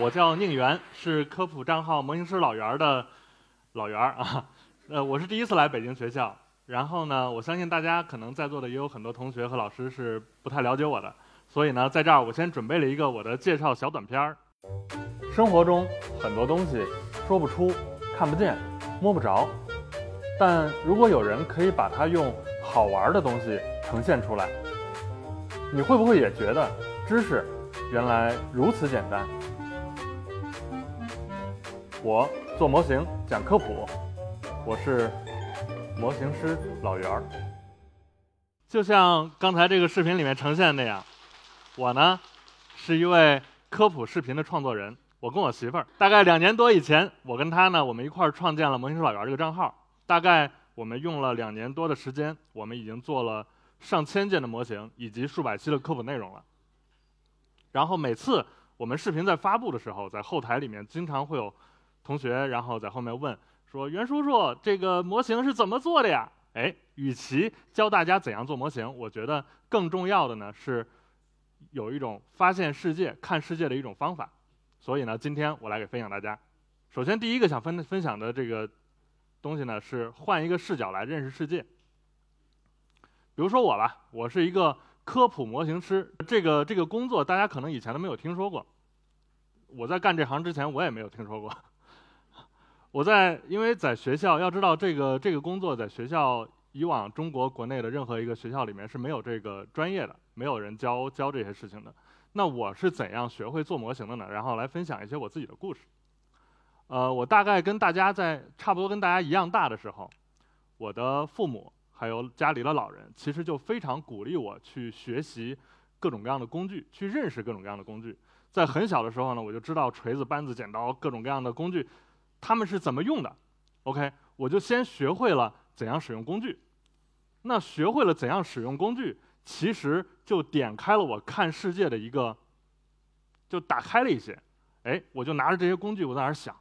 我叫宁源，是科普账号模型师老袁儿的老袁儿啊。呃，我是第一次来北京学校，然后呢，我相信大家可能在座的也有很多同学和老师是不太了解我的，所以呢，在这儿我先准备了一个我的介绍小短片儿。生活中很多东西说不出、看不见、摸不着，但如果有人可以把它用好玩的东西呈现出来，你会不会也觉得知识原来如此简单？我做模型讲科普，我是模型师老袁儿。就像刚才这个视频里面呈现的那样，我呢是一位科普视频的创作人。我跟我媳妇儿大概两年多以前，我跟她呢，我们一块儿创建了模型师老袁这个账号。大概我们用了两年多的时间，我们已经做了上千件的模型以及数百期的科普内容了。然后每次我们视频在发布的时候，在后台里面经常会有同学，然后在后面问说：“袁叔叔，这个模型是怎么做的呀？”哎，与其教大家怎样做模型，我觉得更重要的呢是有一种发现世界、看世界的一种方法。所以呢，今天我来给分享大家。首先，第一个想分分享的这个东西呢，是换一个视角来认识世界。比如说我吧，我是一个科普模型师，这个这个工作大家可能以前都没有听说过。我在干这行之前，我也没有听说过。我在因为在学校，要知道这个这个工作在学校以往中国国内的任何一个学校里面是没有这个专业的，没有人教教这些事情的。那我是怎样学会做模型的呢？然后来分享一些我自己的故事。呃，我大概跟大家在差不多跟大家一样大的时候，我的父母还有家里的老人，其实就非常鼓励我去学习各种各样的工具，去认识各种各样的工具。在很小的时候呢，我就知道锤子、扳子、剪刀各种各样的工具。他们是怎么用的？OK，我就先学会了怎样使用工具。那学会了怎样使用工具，其实就点开了我看世界的一个，就打开了一些。哎，我就拿着这些工具，我在那儿想，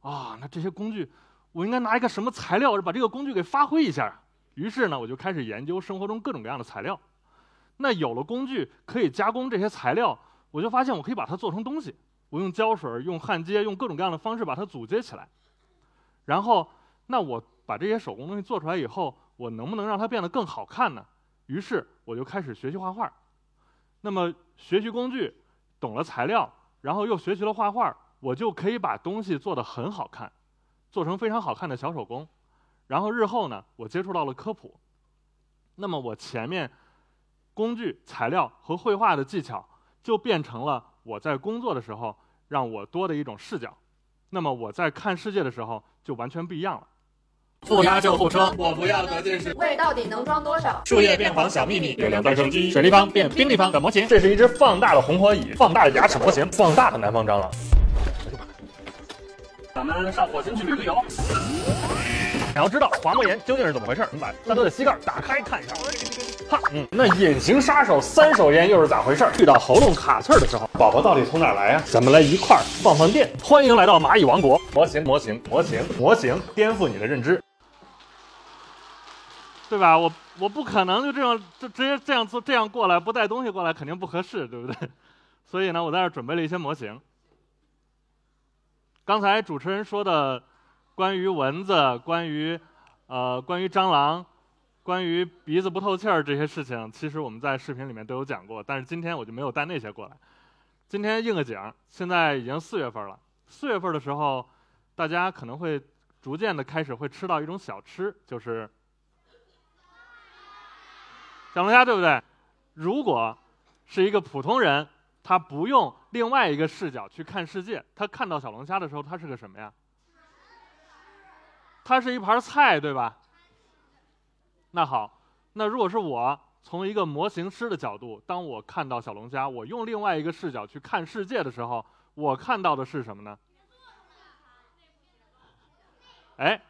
啊，那这些工具，我应该拿一个什么材料把这个工具给发挥一下？于是呢，我就开始研究生活中各种各样的材料。那有了工具可以加工这些材料，我就发现我可以把它做成东西。我用胶水、用焊接、用各种各样的方式把它组接起来，然后，那我把这些手工东西做出来以后，我能不能让它变得更好看呢？于是我就开始学习画画。那么学习工具，懂了材料，然后又学习了画画，我就可以把东西做得很好看，做成非常好看的小手工。然后日后呢，我接触到了科普，那么我前面工具、材料和绘画的技巧就变成了。我在工作的时候，让我多的一种视角，那么我在看世界的时候就完全不一样了。负压救护车，我不要得近视。胃到底能装多少？树叶变黄小秘密，月亮带手机，水立方变冰立方的模型。这是一只放大的红火蚁，放大的牙齿模型，放大的南方蟑螂。咱们上火星去旅个游。想要知道滑膜炎究竟是怎么回事，我们把大多的膝盖打开看一下。哈，嗯，那隐形杀手三手烟又是咋回事？遇到喉咙卡刺儿的时候，宝宝到底从哪来呀？咱们来一块儿放放电。欢迎来到蚂蚁王国，模型，模型，模型，模型，颠覆你的认知，对吧？我我不可能就这样就直接这样做这样过来，不带东西过来肯定不合适，对不对？所以呢，我在这准备了一些模型。刚才主持人说的。关于蚊子，关于，呃，关于蟑螂，关于鼻子不透气儿这些事情，其实我们在视频里面都有讲过。但是今天我就没有带那些过来。今天应个景，现在已经四月份了。四月份的时候，大家可能会逐渐的开始会吃到一种小吃，就是小龙虾，对不对？如果是一个普通人，他不用另外一个视角去看世界，他看到小龙虾的时候，他是个什么呀？它是一盘菜，对吧？那好，那如果是我从一个模型师的角度，当我看到小龙虾，我用另外一个视角去看世界的时候，我看到的是什么呢？哎，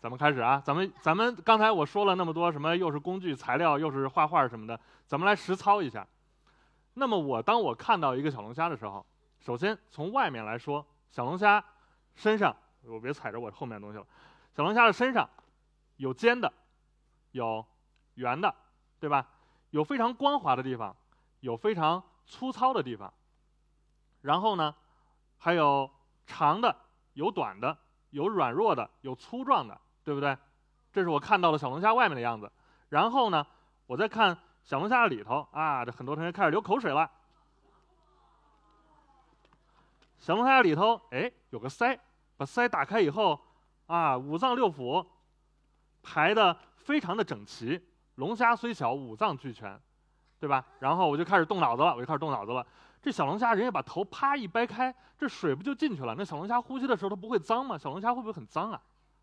咱们开始啊，咱们咱们刚才我说了那么多什么，又是工具材料，又是画画什么的，咱们来实操一下。那么我当我看到一个小龙虾的时候，首先从外面来说，小龙虾身上，我别踩着我后面的东西了。小龙虾的身上有尖的，有圆的，对吧？有非常光滑的地方，有非常粗糙的地方。然后呢，还有长的，有短的，有软弱的，有粗壮的，对不对？这是我看到的小龙虾外面的样子。然后呢，我再看小龙虾里头啊，这很多同学开始流口水了。小龙虾里头，哎，有个鳃，把鳃打开以后，啊，五脏六腑排的非常的整齐。龙虾虽小，五脏俱全，对吧？然后我就开始动脑子了，我就开始动脑子了。这小龙虾，人家把头啪一掰开，这水不就进去了？那小龙虾呼吸的时候，它不会脏吗？小龙虾会不会很脏啊？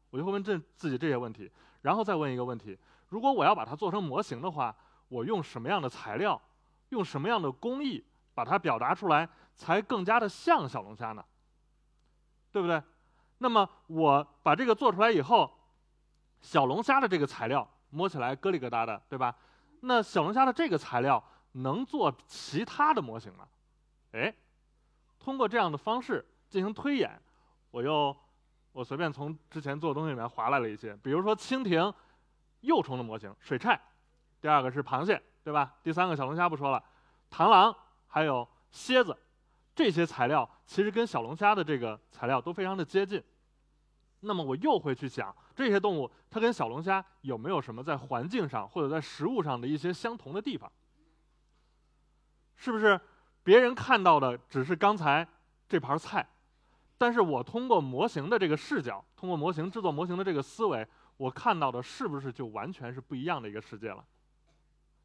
我就会问这自己这些问题，然后再问一个问题：如果我要把它做成模型的话，我用什么样的材料，用什么样的工艺把它表达出来，才更加的像小龙虾呢？对不对？那么我把这个做出来以后，小龙虾的这个材料摸起来咯里咯哒的，对吧？那小龙虾的这个材料能做其他的模型吗？哎，通过这样的方式进行推演，我又我随便从之前做的东西里面划来了一些，比如说蜻蜓幼虫的模型，水菜；第二个是螃蟹，对吧？第三个小龙虾不说了，螳螂还有蝎子，这些材料其实跟小龙虾的这个材料都非常的接近。那么我又会去想，这些动物它跟小龙虾有没有什么在环境上或者在食物上的一些相同的地方？是不是？别人看到的只是刚才这盘菜，但是我通过模型的这个视角，通过模型制作模型的这个思维，我看到的是不是就完全是不一样的一个世界了？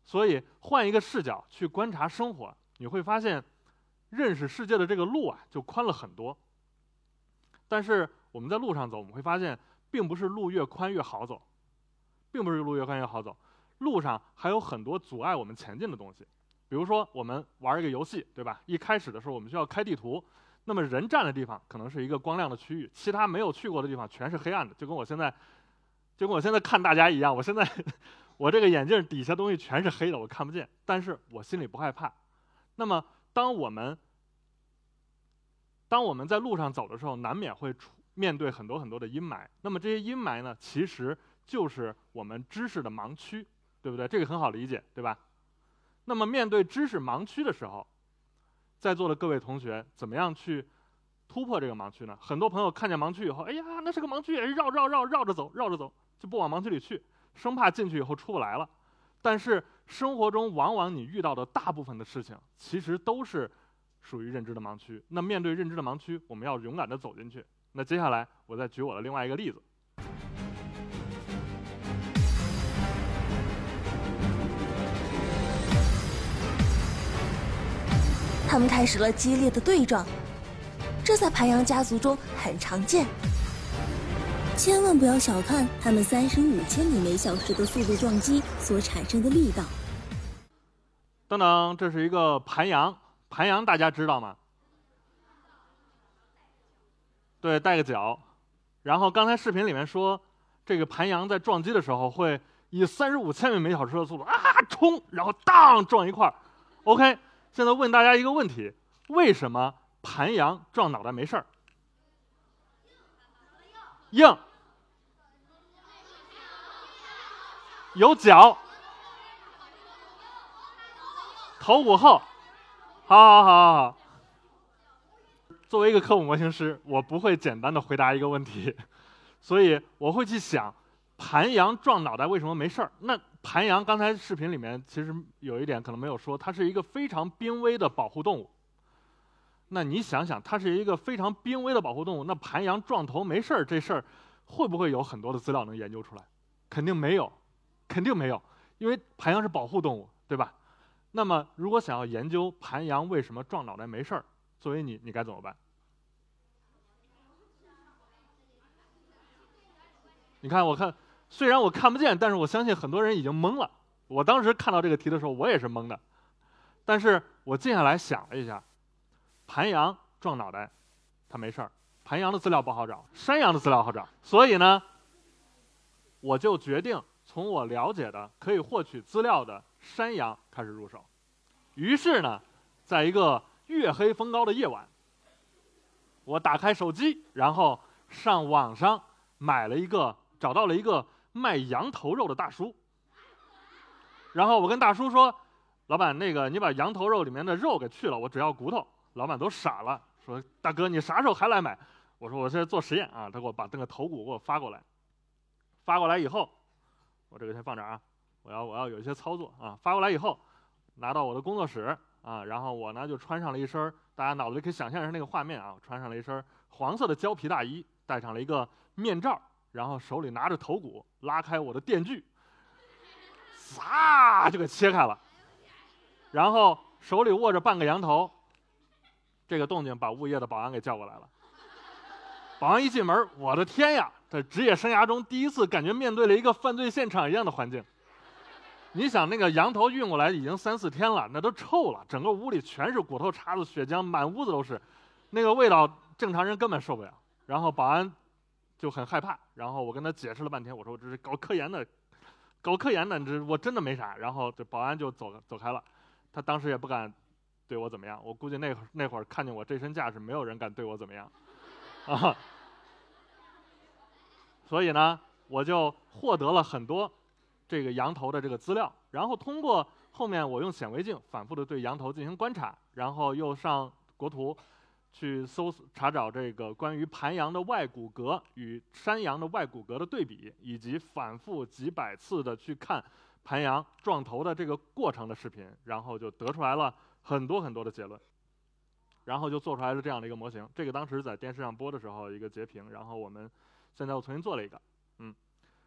所以换一个视角去观察生活，你会发现，认识世界的这个路啊就宽了很多。但是我们在路上走，我们会发现，并不是路越宽越好走，并不是路越宽越好走，路上还有很多阻碍我们前进的东西。比如说，我们玩一个游戏，对吧？一开始的时候，我们需要开地图。那么人站的地方可能是一个光亮的区域，其他没有去过的地方全是黑暗的，就跟我现在，就跟我现在看大家一样。我现在，我这个眼镜底下东西全是黑的，我看不见。但是我心里不害怕。那么，当我们，当我们在路上走的时候，难免会出面对很多很多的阴霾。那么这些阴霾呢，其实就是我们知识的盲区，对不对？这个很好理解，对吧？那么，面对知识盲区的时候，在座的各位同学怎么样去突破这个盲区呢？很多朋友看见盲区以后，哎呀，那是个盲区，绕绕绕绕着走，绕着走，就不往盲区里去，生怕进去以后出不来了。但是生活中往往你遇到的大部分的事情，其实都是属于认知的盲区。那面对认知的盲区，我们要勇敢地走进去。那接下来，我再举我的另外一个例子。他们开始了激烈的对撞，这在盘羊家族中很常见。千万不要小看他们三十五千米每小时的速度撞击所产生的力道。等等，这是一个盘羊，盘羊大家知道吗？对，带个脚。然后刚才视频里面说，这个盘羊在撞击的时候会以三十五千米每小时的速度啊冲，然后当撞一块儿。OK。现在问大家一个问题：为什么盘羊撞脑袋没事儿？硬，有脚，头骨厚。好好好好好。作为一个科普模型师，我不会简单的回答一个问题，所以我会去想，盘羊撞脑袋为什么没事儿？那。盘羊刚才视频里面其实有一点可能没有说，它是一个非常濒危的保护动物。那你想想，它是一个非常濒危的保护动物，那盘羊撞头没事儿这事儿，会不会有很多的资料能研究出来？肯定没有，肯定没有，因为盘羊是保护动物，对吧？那么如果想要研究盘羊为什么撞脑袋没事儿，作为你，你该怎么办？你看，我看。虽然我看不见，但是我相信很多人已经懵了。我当时看到这个题的时候，我也是懵的。但是我静下来想了一下，盘羊撞脑袋，它没事儿。盘羊的资料不好找，山羊的资料好找。所以呢，我就决定从我了解的可以获取资料的山羊开始入手。于是呢，在一个月黑风高的夜晚，我打开手机，然后上网上买了一个，找到了一个。卖羊头肉的大叔，然后我跟大叔说：“老板，那个你把羊头肉里面的肉给去了，我只要骨头。”老板都傻了，说大哥你啥时候还来买？我说我现在做实验啊。他给我把那个头骨给我发过来，发过来以后，我这个先放这儿啊，我要我要有一些操作啊。发过来以后，拿到我的工作室啊，然后我呢就穿上了一身，大家脑子里可以想象一下那个画面啊，穿上了一身黄色的胶皮大衣，戴上了一个面罩，然后手里拿着头骨，拉开我的电锯，唰就给切开了，然后手里握着半个羊头。这个动静把物业的保安给叫过来了。保安一进门，我的天呀！在职业生涯中第一次感觉面对了一个犯罪现场一样的环境。你想，那个羊头运过来已经三四天了，那都臭了，整个屋里全是骨头碴子、血浆，满屋子都是，那个味道正常人根本受不了。然后保安就很害怕，然后我跟他解释了半天，我说我这是搞科研的，搞科研的，这我真的没啥。然后这保安就走走开了，他当时也不敢。对我怎么样？我估计那会儿那会儿看见我这身架势，没有人敢对我怎么样，啊！所以呢，我就获得了很多这个羊头的这个资料，然后通过后面我用显微镜反复的对羊头进行观察，然后又上国图去搜查找这个关于盘羊的外骨骼与山羊的外骨骼的对比，以及反复几百次的去看盘羊撞头的这个过程的视频，然后就得出来了。很多很多的结论，然后就做出来了这样的一个模型。这个当时在电视上播的时候一个截屏，然后我们现在又重新做了一个，嗯，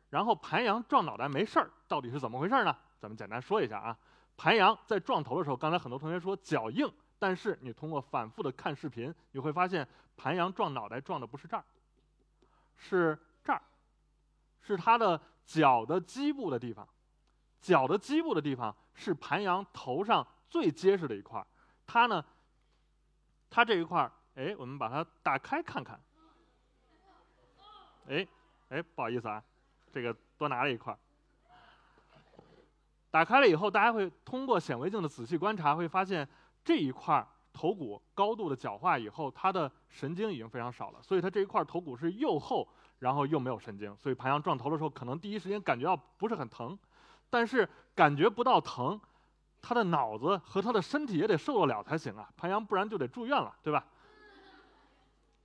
然后盘羊撞脑袋没事儿，到底是怎么回事呢？咱们简单说一下啊。盘羊在撞头的时候，刚才很多同学说脚硬，但是你通过反复的看视频，你会发现盘羊撞脑袋撞的不是这儿，是这儿，是它的脚的基部的地方，脚的基部的地方是盘羊头上。最结实的一块儿，它呢，它这一块儿，哎，我们把它打开看看。哎，哎，不好意思啊，这个多拿了一块儿。打开了以后，大家会通过显微镜的仔细观察，会发现这一块头骨高度的角化以后，它的神经已经非常少了，所以它这一块头骨是又厚，然后又没有神经，所以盘羊撞头的时候，可能第一时间感觉到不是很疼，但是感觉不到疼。他的脑子和他的身体也得受得了才行啊，盘羊不然就得住院了，对吧？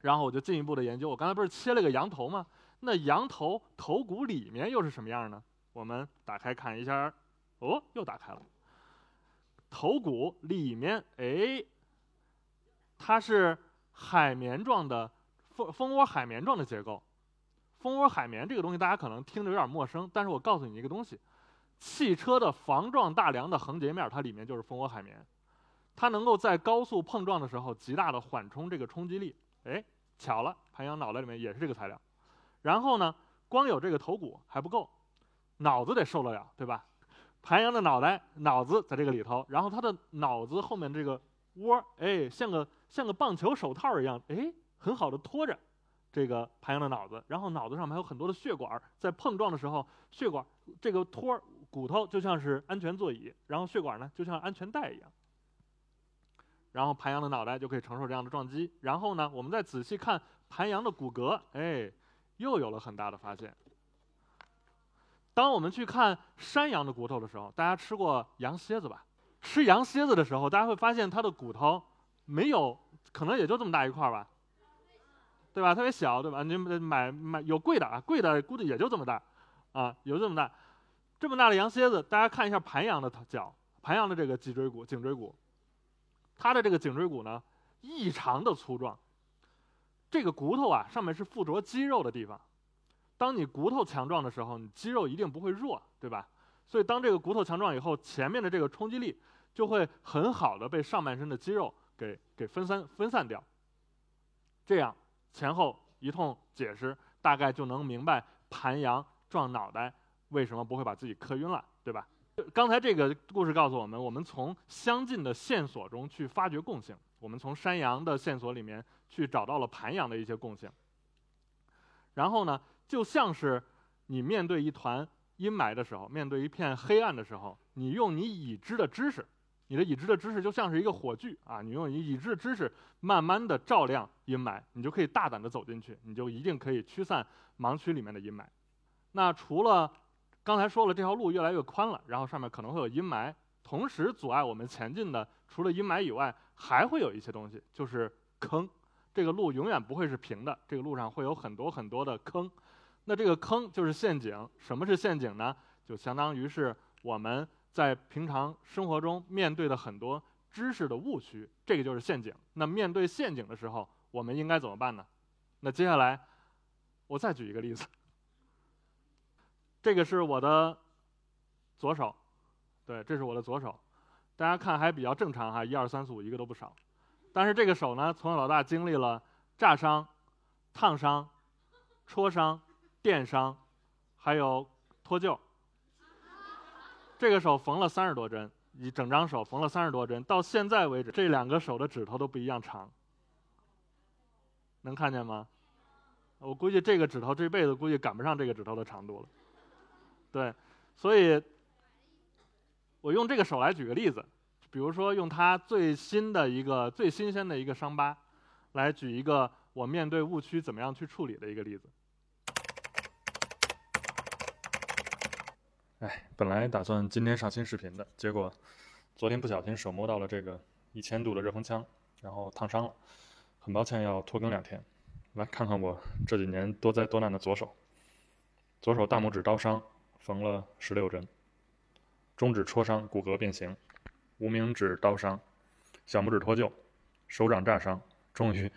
然后我就进一步的研究，我刚才不是切了个羊头吗？那羊头头骨里面又是什么样呢？我们打开看一下，哦，又打开了。头骨里面，哎，它是海绵状的蜂蜂窝海绵状的结构。蜂窝海绵这个东西大家可能听着有点陌生，但是我告诉你一个东西。汽车的防撞大梁的横截面，它里面就是蜂窝海绵，它能够在高速碰撞的时候极大的缓冲这个冲击力。哎，巧了，盘羊脑袋里面也是这个材料。然后呢，光有这个头骨还不够，脑子得受得了，对吧？盘羊的脑袋、脑子在这个里头，然后它的脑子后面这个窝，哎，像个像个棒球手套一样，哎，很好的托着这个盘羊的脑子。然后脑子上面还有很多的血管，在碰撞的时候，血管这个托。骨头就像是安全座椅，然后血管呢就像安全带一样，然后盘羊的脑袋就可以承受这样的撞击。然后呢，我们再仔细看盘羊的骨骼，哎，又有了很大的发现。当我们去看山羊的骨头的时候，大家吃过羊蝎子吧？吃羊蝎子的时候，大家会发现它的骨头没有，可能也就这么大一块吧，对吧？特别小，对吧？你买买有贵的啊，贵的估计也就这么大，啊，有这么大。这么大的羊蝎子，大家看一下盘羊的脚，盘羊的这个脊椎骨、颈椎骨，它的这个颈椎骨呢异常的粗壮。这个骨头啊，上面是附着肌肉的地方。当你骨头强壮的时候，你肌肉一定不会弱，对吧？所以当这个骨头强壮以后，前面的这个冲击力就会很好的被上半身的肌肉给给分散分散掉。这样前后一通解释，大概就能明白盘羊撞脑袋。为什么不会把自己磕晕了，对吧？刚才这个故事告诉我们，我们从相近的线索中去发掘共性。我们从山羊的线索里面去找到了盘羊的一些共性。然后呢，就像是你面对一团阴霾的时候，面对一片黑暗的时候，你用你已知的知识，你的已知的知识就像是一个火炬啊，你用你已知的知识慢慢的照亮阴霾，你就可以大胆的走进去，你就一定可以驱散盲区里面的阴霾。那除了刚才说了，这条路越来越宽了，然后上面可能会有阴霾，同时阻碍我们前进的，除了阴霾以外，还会有一些东西，就是坑。这个路永远不会是平的，这个路上会有很多很多的坑。那这个坑就是陷阱。什么是陷阱呢？就相当于是我们在平常生活中面对的很多知识的误区，这个就是陷阱。那面对陷阱的时候，我们应该怎么办呢？那接下来我再举一个例子。这个是我的左手，对，这是我的左手。大家看还比较正常哈，一二三四五一个都不少。但是这个手呢，从小到大经历了炸伤、烫伤、戳伤、电伤，还有脱臼。这个手缝了三十多针，一整张手缝了三十多针，到现在为止，这两个手的指头都不一样长。能看见吗？我估计这个指头这辈子估计赶不上这个指头的长度了。对，所以，我用这个手来举个例子，比如说用它最新的一个最新鲜的一个伤疤，来举一个我面对误区怎么样去处理的一个例子。哎，本来打算今天上新视频的，结果昨天不小心手摸到了这个一千度的热风枪，然后烫伤了，很抱歉要拖更两天。来看看我这几年多灾多难的左手，左手大拇指刀伤。缝了十六针，中指戳伤，骨骼变形；无名指刀伤，小拇指脱臼，手掌炸伤。终于，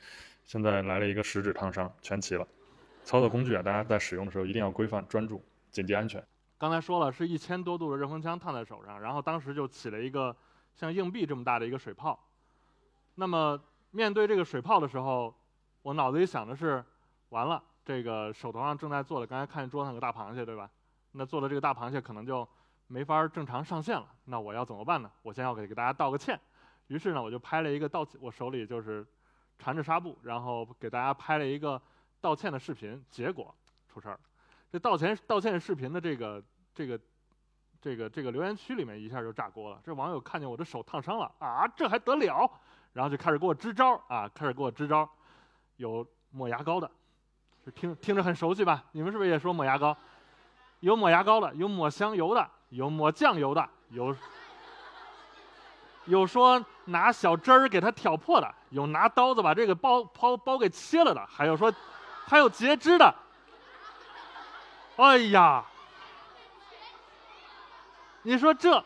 现在来了一个食指烫伤，全齐了。操作工具啊，大家在使用的时候一定要规范、专注、谨记安全。刚才说了，是一千多度的热风枪烫在手上，然后当时就起了一个像硬币这么大的一个水泡。那么面对这个水泡的时候，我脑子里想的是：完了，这个手头上正在做的，刚才看见桌上有个大螃蟹，对吧？那做的这个大螃蟹可能就没法正常上线了。那我要怎么办呢？我先要给给大家道个歉。于是呢，我就拍了一个道歉，我手里就是缠着纱布，然后给大家拍了一个道歉的视频。结果出事儿，这道歉道歉视频的这个这个这个这个留言区里面一下就炸锅了。这网友看见我的手烫伤了啊，这还得了？然后就开始给我支招啊，开始给我支招。有抹牙膏的，听听着很熟悉吧？你们是不是也说抹牙膏？有抹牙膏的，有抹香油的，有抹酱油的，有有说拿小针儿给它挑破的，有拿刀子把这个包包包给切了的，还有说还有截肢的。哎呀，你说这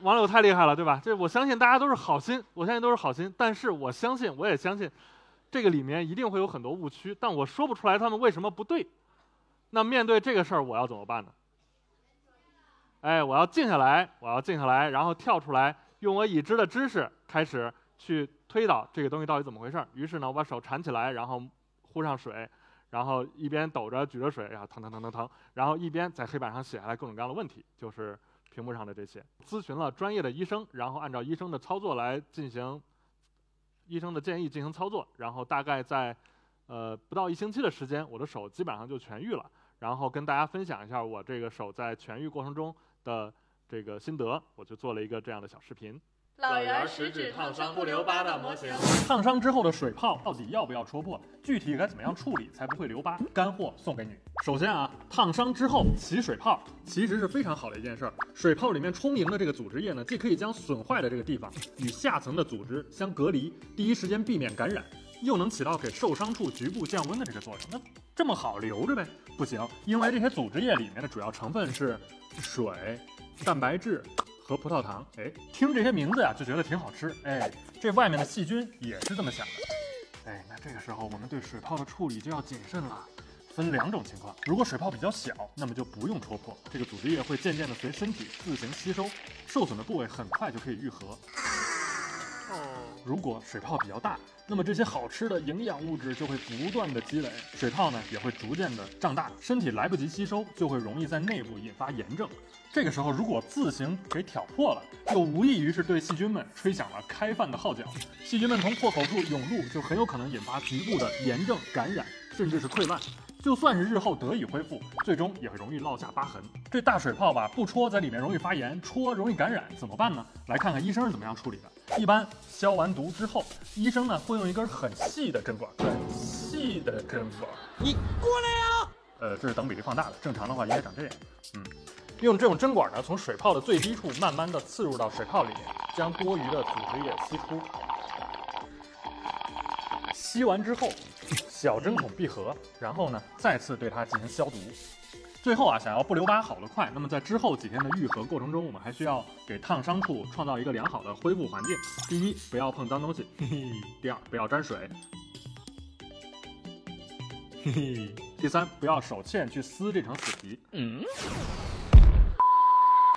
网友太厉害了，对吧？这我相信大家都是好心，我相信都是好心，但是我相信，我也相信这个里面一定会有很多误区，但我说不出来他们为什么不对。那面对这个事儿，我要怎么办呢？哎，我要静下来，我要静下来，然后跳出来，用我已知的知识开始去推导这个东西到底怎么回事儿。于是呢，我把手缠起来，然后呼上水，然后一边抖着举着水，然后腾腾腾腾腾，然后一边在黑板上写下来各种各样的问题，就是屏幕上的这些。咨询了专业的医生，然后按照医生的操作来进行，医生的建议进行操作，然后大概在。呃，不到一星期的时间，我的手基本上就痊愈了。然后跟大家分享一下我这个手在痊愈过程中的这个心得，我就做了一个这样的小视频。老袁食指烫伤不留疤的模型。烫伤之后的水泡到底要不要戳破？具体该怎么样处理才不会留疤？干货送给你。首先啊，烫伤之后起水泡其实是非常好的一件事儿。水泡里面充盈的这个组织液呢，既可以将损坏的这个地方与下层的组织相隔离，第一时间避免感染。又能起到给受伤处局部降温的这个作用，那这么好留着呗？不行，因为这些组织液里面的主要成分是水、蛋白质和葡萄糖。哎，听这些名字呀，就觉得挺好吃。哎，这外面的细菌也是这么想的。哎，那这个时候我们对水泡的处理就要谨慎了。分两种情况，如果水泡比较小，那么就不用戳破，这个组织液会渐渐的随身体自行吸收，受损的部位很快就可以愈合。如果水泡比较大。那么这些好吃的营养物质就会不断的积累，水泡呢也会逐渐的胀大，身体来不及吸收，就会容易在内部引发炎症。这个时候如果自行给挑破了，就无异于是对细菌们吹响了开饭的号角，细菌们从破口处涌入，就很有可能引发局部的炎症、感染，甚至是溃烂。就算是日后得以恢复，最终也会容易落下疤痕。这大水泡吧，不戳在里面容易发炎，戳容易感染，怎么办呢？来看看医生是怎么样处理的。一般消完毒之后，医生呢会用一根很细的针管，很细的针管。你过来呀！呃，这是等比例放大的，正常的话应该长这样。嗯，用这种针管呢，从水泡的最低处慢慢的刺入到水泡里面，将多余的组织液吸出。吸完之后，小针孔闭合，然后呢，再次对它进行消毒。最后啊，想要不留疤好得快，那么在之后几天的愈合过程中，我们还需要给烫伤处创造一个良好的恢复环境。第一，不要碰脏东西；嘿嘿第二，不要沾水；嘿第三，不要手欠去撕这层死皮。嗯。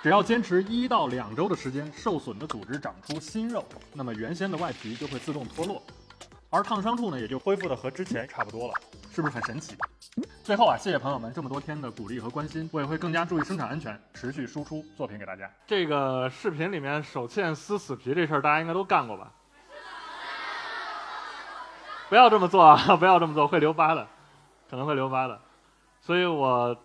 只要坚持一到两周的时间，受损的组织长出新肉，那么原先的外皮就会自动脱落，而烫伤处呢，也就恢复的和之前差不多了，是不是很神奇？最后啊，谢谢朋友们这么多天的鼓励和关心，我也会更加注意生产安全，持续输出作品给大家。这个视频里面手欠撕死皮这事儿，大家应该都干过吧？不要这么做啊！不要这么做，会留疤的，可能会留疤的。所以我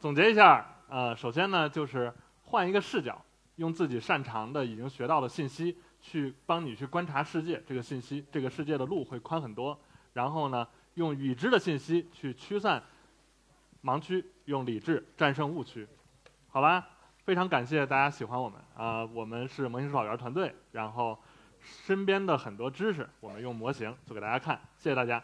总结一下，呃，首先呢，就是换一个视角，用自己擅长的、已经学到的信息去帮你去观察世界，这个信息，这个世界的路会宽很多。然后呢？用已知的信息去驱散盲区，用理智战胜误区，好吧？非常感谢大家喜欢我们啊！我们是模型师老员团队，然后身边的很多知识，我们用模型做给大家看，谢谢大家。